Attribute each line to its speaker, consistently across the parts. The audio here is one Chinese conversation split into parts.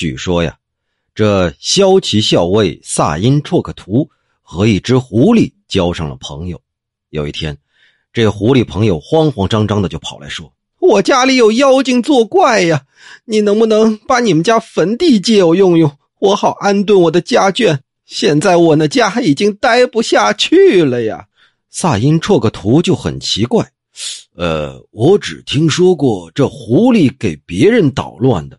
Speaker 1: 据说呀，这骁骑校尉萨因绰克图和一只狐狸交上了朋友。有一天，这狐狸朋友慌慌张张的就跑来说：“
Speaker 2: 我家里有妖精作怪呀，你能不能把你们家坟地借我用用，我好安顿我的家眷？现在我那家已经待不下去了呀。”
Speaker 1: 萨因绰克图就很奇怪：“呃，我只听说过这狐狸给别人捣乱的。”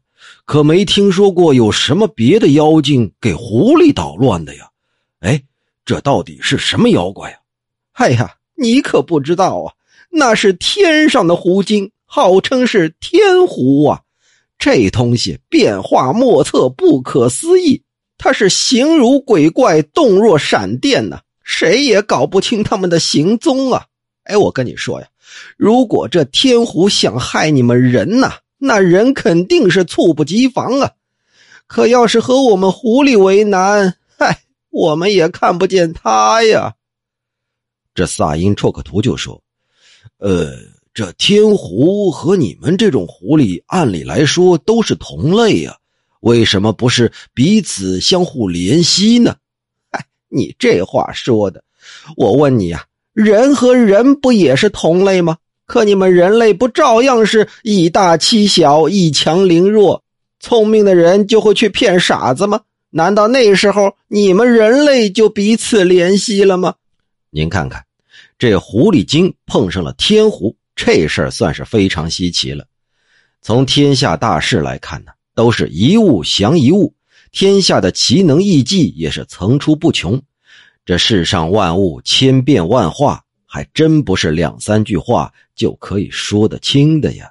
Speaker 1: 可没听说过有什么别的妖精给狐狸捣乱的呀？哎，这到底是什么妖怪呀？
Speaker 2: 哎呀，你可不知道啊，那是天上的狐精，号称是天狐啊。这东西变化莫测，不可思议。它是形如鬼怪，动若闪电呐，谁也搞不清他们的行踪啊。哎，我跟你说呀，如果这天狐想害你们人呐。那人肯定是猝不及防啊！可要是和我们狐狸为难，嗨，我们也看不见他呀。
Speaker 1: 这萨因绰克图就说：“呃，这天狐和你们这种狐狸，按理来说都是同类呀，为什么不是彼此相互怜惜呢？”
Speaker 2: 哎，你这话说的，我问你啊，人和人不也是同类吗？可你们人类不照样是以大欺小、以强凌弱？聪明的人就会去骗傻子吗？难道那时候你们人类就彼此怜惜了吗？
Speaker 1: 您看看，这狐狸精碰上了天狐，这事儿算是非常稀奇了。从天下大事来看呢，都是一物降一物，天下的奇能异技也是层出不穷。这世上万物千变万化。还真不是两三句话就可以说得清的呀。